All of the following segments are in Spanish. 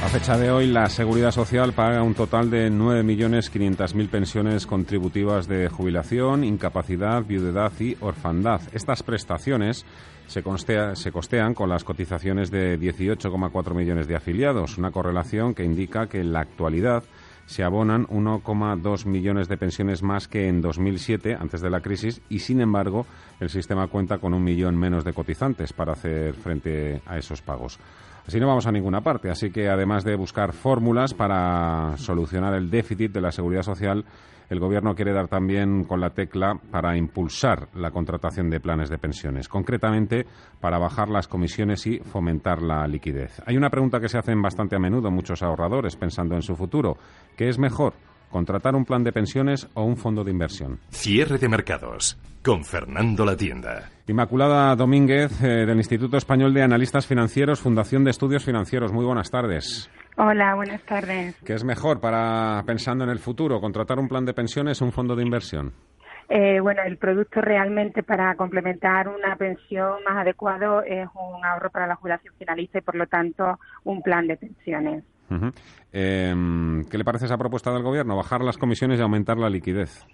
A fecha de hoy, la Seguridad Social paga un total de 9.500.000 pensiones contributivas de jubilación, incapacidad, viudedad y orfandad. Estas prestaciones se, se costean con las cotizaciones de 18,4 millones de afiliados, una correlación que indica que en la actualidad se abonan 1,2 millones de pensiones más que en 2007, antes de la crisis, y sin embargo el sistema cuenta con un millón menos de cotizantes para hacer frente a esos pagos. Así no vamos a ninguna parte. Así que además de buscar fórmulas para solucionar el déficit de la seguridad social, el Gobierno quiere dar también con la tecla para impulsar la contratación de planes de pensiones, concretamente para bajar las comisiones y fomentar la liquidez. Hay una pregunta que se hacen bastante a menudo muchos ahorradores pensando en su futuro. ¿Qué es mejor? ¿Contratar un plan de pensiones o un fondo de inversión? Cierre de mercados con Fernando La Tienda. Inmaculada Domínguez, eh, del Instituto Español de Analistas Financieros, Fundación de Estudios Financieros. Muy buenas tardes. Hola, buenas tardes. ¿Qué es mejor para, pensando en el futuro, contratar un plan de pensiones o un fondo de inversión? Eh, bueno, el producto realmente para complementar una pensión más adecuado es un ahorro para la jubilación finalista y, por lo tanto, un plan de pensiones. Em, ¿Qué le parece esa propuesta del Gobierno? Bajar las comisiones y aumentar la liquidez.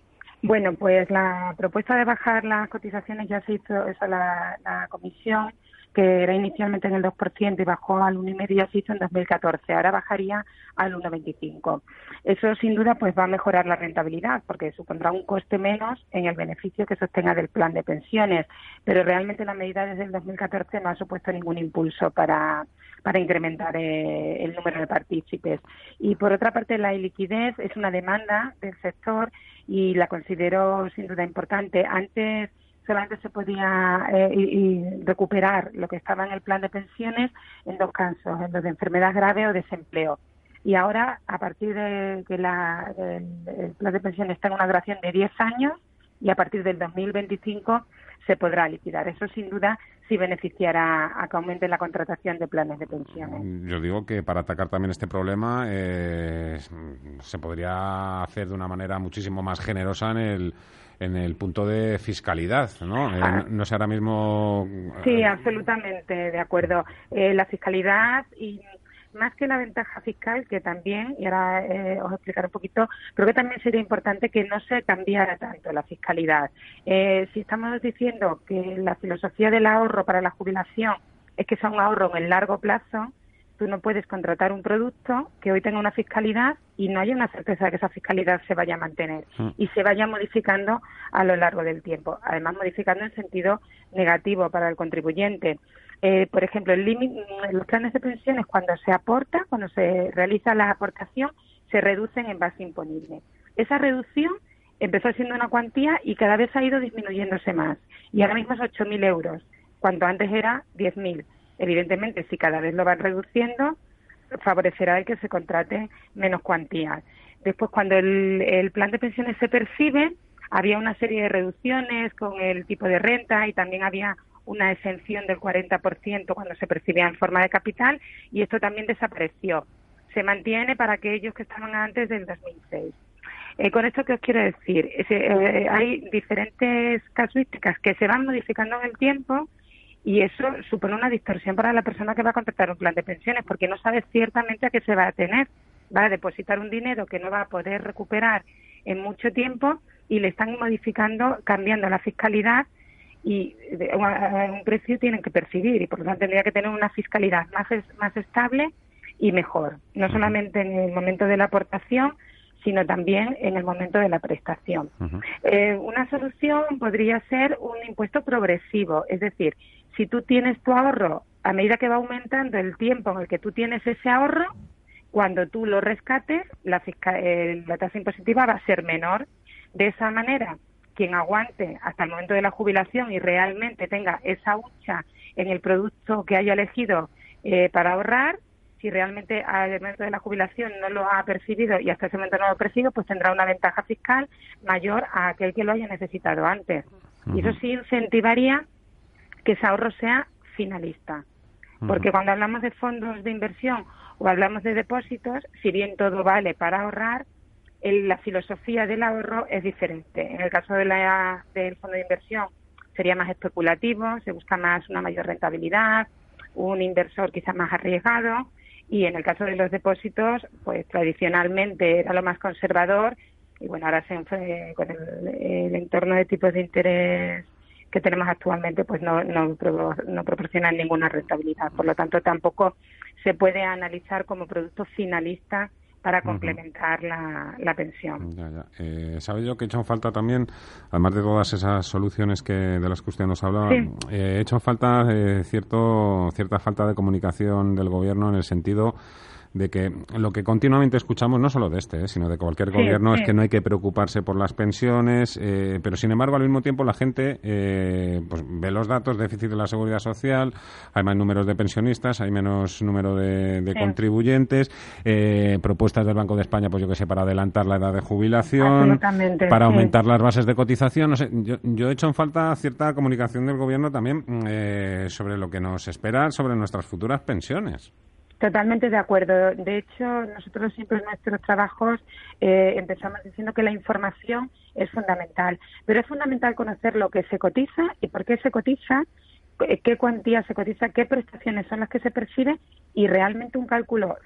Bueno, pues la propuesta de bajar las cotizaciones ya se hizo, esa la, la comisión que era inicialmente en el 2% y bajó al 1,5% ya se hizo en 2014. Ahora bajaría al 1,25. Eso sin duda pues va a mejorar la rentabilidad porque supondrá un coste menos en el beneficio que sostenga del plan de pensiones. Pero realmente la medida desde el 2014 no ha supuesto ningún impulso para, para incrementar eh, el número de partícipes. Y por otra parte, la liquidez es una demanda del sector y la considero sin duda importante. Antes solamente se podía eh, recuperar lo que estaba en el plan de pensiones en dos casos, en los de enfermedad grave o desempleo. Y ahora, a partir de que la, el, plan de pensiones está en una duración de 10 años y a partir del 2025 se podrá liquidar. Eso, sin duda, sí beneficiará a que aumente la contratación de planes de pensiones. Yo digo que para atacar también este problema eh, se podría hacer de una manera muchísimo más generosa en el en el punto de fiscalidad, ¿no? Eh, ah. no sé ahora mismo. Sí, absolutamente, de acuerdo. Eh, la fiscalidad y más que la ventaja fiscal, que también, y ahora eh, os explicaré un poquito, creo que también sería importante que no se cambiara tanto la fiscalidad. si estamos diciendo que la filosofía del ahorro para la jubilación es que sea un ahorro en el largo plazo, tú no puedes contratar un producto que hoy tenga una fiscalidad y no haya una certeza de que esa fiscalidad se vaya a mantener mm. y se vaya modificando a lo largo del tiempo. Además, modificando en sentido negativo para el contribuyente. Eh, por ejemplo, el límite, los planes de pensiones, cuando se aporta, cuando se realiza la aportación, se reducen en base imponible. Esa reducción empezó siendo una cuantía y cada vez ha ido disminuyéndose más. Y ahora mismo es 8.000 euros, cuando antes era 10.000. Evidentemente, si cada vez lo van reduciendo, favorecerá el que se contrate menos cuantías. Después, cuando el, plan de pensiones se percibe, había una serie de reducciones con el tipo de renta y también había una exención del 40% cuando se percibía en forma de capital y esto también desapareció. Se mantiene para aquellos que estaban antes del 2006. Eh, con esto, ¿qué os quiero decir? Eh, hay diferentes casuísticas que se van modificando en el tiempo y eso supone una distorsión para la persona que va a contratar un plan de pensiones porque no sabe ciertamente a qué se va a tener. Va a depositar un dinero que no va a poder recuperar en mucho tiempo y le están modificando, cambiando la fiscalidad y un precio tienen que percibir y por lo tanto tendría que tener una fiscalidad más, más estable y mejor, no solamente en el momento de la aportación, sino también en el momento de la prestación. Eh, una solución podría ser un impuesto progresivo, es decir, si tú tienes tu ahorro, a medida que va aumentando el tiempo en el que tú tienes ese ahorro, cuando tú lo rescates, la, eh, la tasa impositiva va a ser menor. De esa manera, quien aguante hasta el momento de la jubilación y realmente tenga esa hucha en el producto que haya elegido eh, para ahorrar, si realmente al momento de la jubilación no lo ha percibido y hasta ese momento no lo ha percibido, pues tendrá una ventaja fiscal mayor a aquel que lo haya necesitado antes. Y eso sí incentivaría que ese ahorro sea finalista. Porque cuando hablamos de fondos de inversión o hablamos de depósitos, si bien todo vale para ahorrar, la filosofía del ahorro es diferente. En el caso de la, del fondo de inversión sería más especulativo, se busca más una mayor rentabilidad, un inversor quizás más arriesgado y en el caso de los depósitos, pues tradicionalmente era lo más conservador y bueno, ahora se, con el, entorno de tipos de interés que tenemos actualmente, pues no, no, no proporcionan ninguna rentabilidad. Por lo tanto, tampoco se puede analizar como producto finalista para complementar la, la, pensión. Ya, ya. Eh, ¿Sabe yo que he hecho falta también, además de todas esas soluciones que de las que usted nos hablaba, eh, he hecho falta eh, cierto, cierta falta de comunicación del gobierno en el sentido de que lo que continuamente escuchamos, no solo de este, eh, sino de cualquier gobierno, es que no hay que preocuparse por las pensiones, eh, pero sin embargo al mismo tiempo la gente eh, pues ve los datos, déficit de la seguridad social, hay más números de pensionistas, hay menos número de, contribuyentes, propuestas del Banco de España, pues yo que sé, para adelantar la edad de jubilación, para aumentar las bases de cotización, no sé, yo, yo he hecho en falta cierta comunicación del gobierno también sobre lo que nos espera sobre nuestras futuras pensiones. Totalmente de acuerdo. De hecho, nosotros siempre en nuestros trabajos eh, empezamos diciendo que la información es fundamental, pero es fundamental conocer lo que se cotiza y por qué se cotiza, qué cuantía se cotiza, qué prestaciones son las que se perciben y realmente un cálculo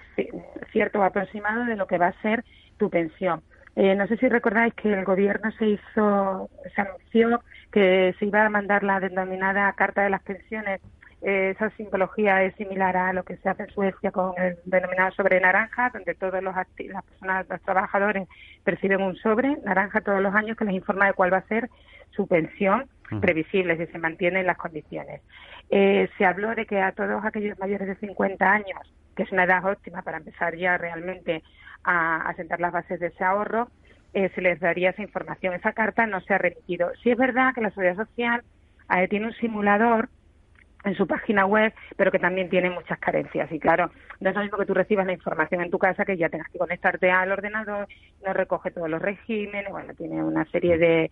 cierto o aproximado de lo que va a ser tu pensión. Eh, no sé si recordáis que el gobierno se hizo, se anunció que se iba a mandar la denominada Carta de las Pensiones esa simbología es similar a lo que se hace en Suecia con el denominado sobre naranja, donde todos los las personas, los trabajadores perciben un sobre naranja todos los años que les informa de cuál va a ser su pensión previsible si se mantienen las condiciones. Eh, se habló de que a todos aquellos mayores de 50 años, que es una edad óptima para empezar ya realmente a, sentar las bases de ese ahorro, eh, se les daría esa información. Esa carta no se ha remitido. Sí es verdad que la Seguridad Social eh, tiene un simulador en su página web, pero que también tiene muchas carencias. Y claro, no es lo mismo que tú recibas la información en tu casa que ya tengas que conectarte al ordenador, no recoge todos los regímenes, bueno, tiene una serie de...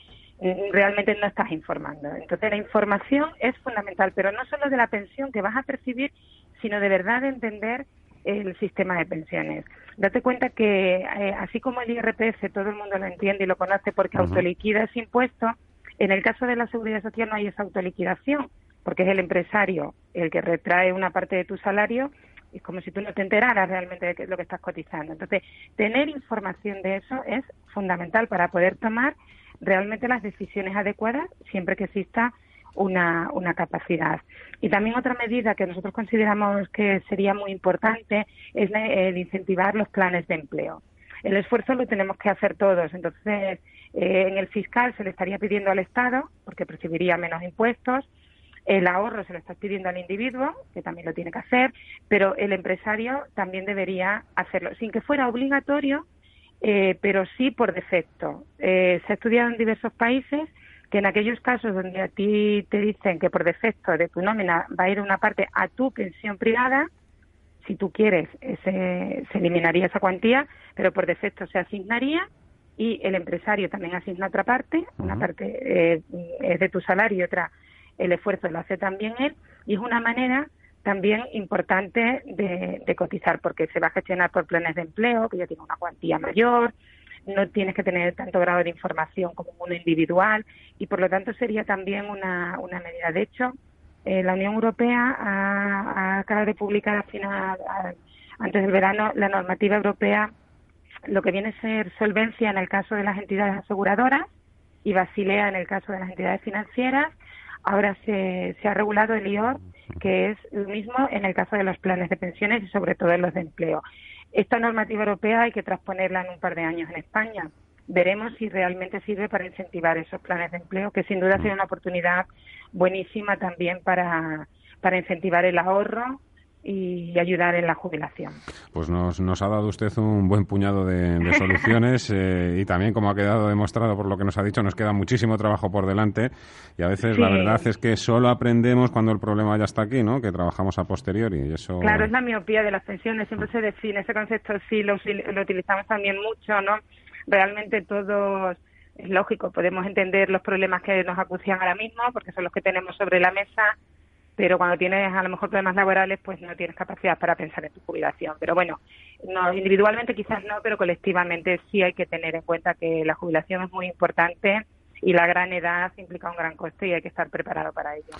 Realmente no estás informando. Entonces la información es fundamental, pero no solo de la pensión que vas a percibir, sino de verdad de entender el sistema de pensiones. Date cuenta que eh, así como el IRPF todo el mundo lo entiende y lo conoce porque autoliquida ese impuesto, en el caso de la seguridad social no hay esa autoliquidación porque es el empresario el que retrae una parte de tu salario, es como si tú no te enteraras realmente de lo que estás cotizando. Entonces, tener información de eso es fundamental para poder tomar realmente las decisiones adecuadas siempre que exista una, una capacidad. Y también otra medida que nosotros consideramos que sería muy importante es el incentivar los planes de empleo. El esfuerzo lo tenemos que hacer todos. Entonces, eh, en el fiscal se le estaría pidiendo al Estado, porque percibiría menos impuestos, el ahorro se lo está pidiendo al individuo, que también lo tiene que hacer, pero el empresario también debería hacerlo, sin que fuera obligatorio, eh, pero sí por defecto. Eh, se ha estudiado en diversos países que en aquellos casos donde a ti te dicen que por defecto de tu nómina va a ir una parte a tu pensión privada, si tú quieres, se eliminaría esa cuantía, pero por defecto se asignaría y el empresario también asigna otra parte, una parte eh, es de tu salario y otra el esfuerzo lo hace también él y es una manera también importante de, cotizar porque se va a gestionar por planes de empleo que ya tiene una cuantía mayor, no tienes que tener tanto grado de información como uno individual y por lo tanto sería también una, medida. De hecho, eh, la Unión Europea ha, acabado de publicar final, antes del verano la normativa europea, lo que viene a ser solvencia en el caso de las entidades aseguradoras y Basilea en el caso de las entidades financieras Ahora se, ha regulado el IOR, que es lo mismo en el caso de los planes de pensiones y sobre todo en los de empleo. Esta normativa europea hay que transponerla en un par de años en España. Veremos si realmente sirve para incentivar esos planes de empleo, que sin duda sería una oportunidad buenísima también para, para incentivar el ahorro y ayudar en la jubilación. Pues nos, nos ha dado usted un buen puñado de, soluciones eh, y también, como ha quedado demostrado por lo que nos ha dicho, nos queda muchísimo trabajo por delante y a veces la verdad es que solo aprendemos cuando el problema ya está aquí, ¿no? Que trabajamos a posteriori y eso... Claro, es la miopía de las pensiones, siempre se define ese concepto, sí, lo, lo utilizamos también mucho, ¿no? Realmente todos es lógico, podemos entender los problemas que nos acucian ahora mismo, porque son los que tenemos sobre la mesa, pero cuando tienes a lo mejor problemas laborales, pues no tienes capacidad para pensar en tu jubilación. Pero bueno, no, individualmente quizás no, pero colectivamente sí hay que tener en cuenta que la jubilación es muy importante y la gran edad implica un gran coste y hay que estar preparado para ello.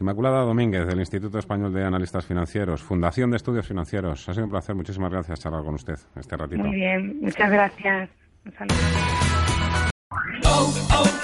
Inmaculada Domínguez, del Instituto Español de Analistas Financieros, Fundación de Estudios Financieros. Ha sido un placer. Muchísimas gracias charlar con usted este ratito. Muy bien, muchas gracias. Un saludo. Oh, oh,